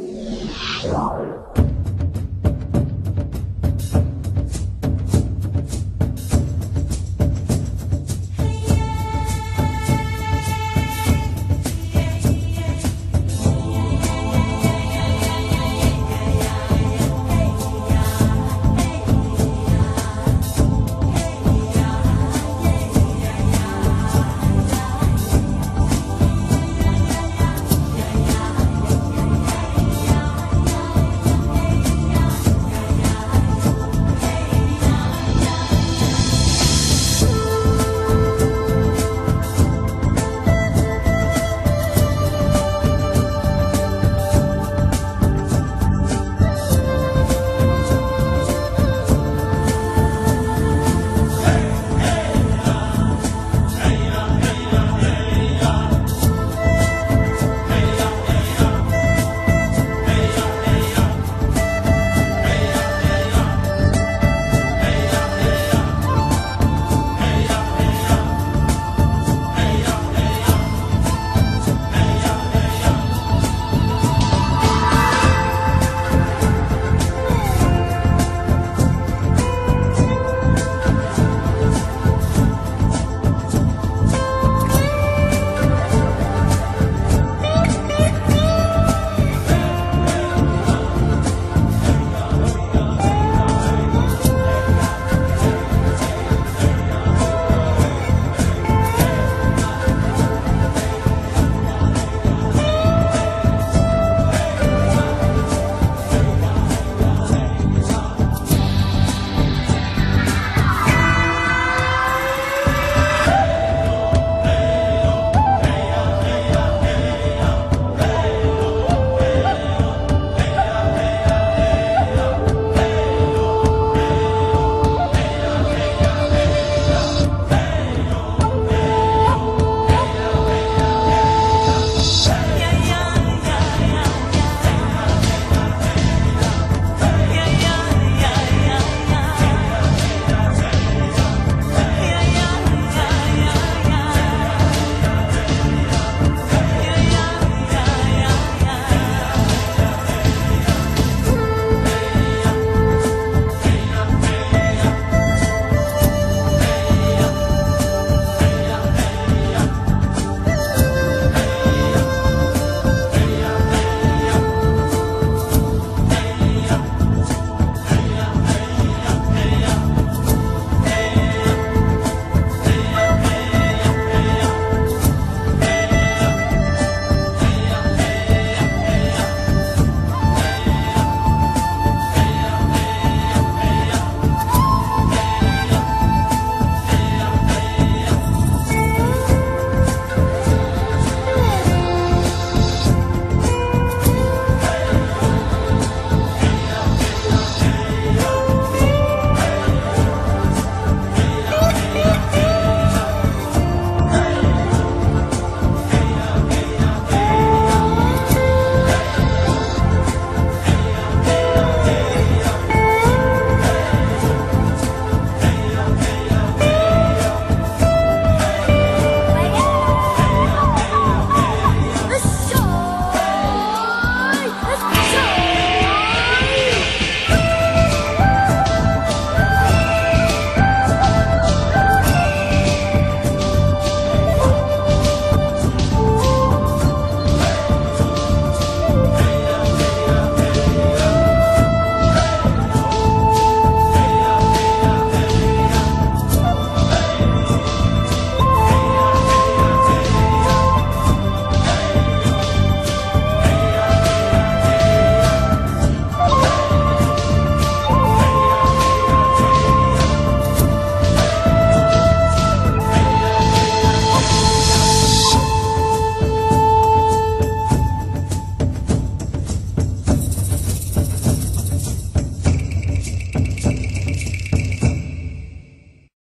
Hey!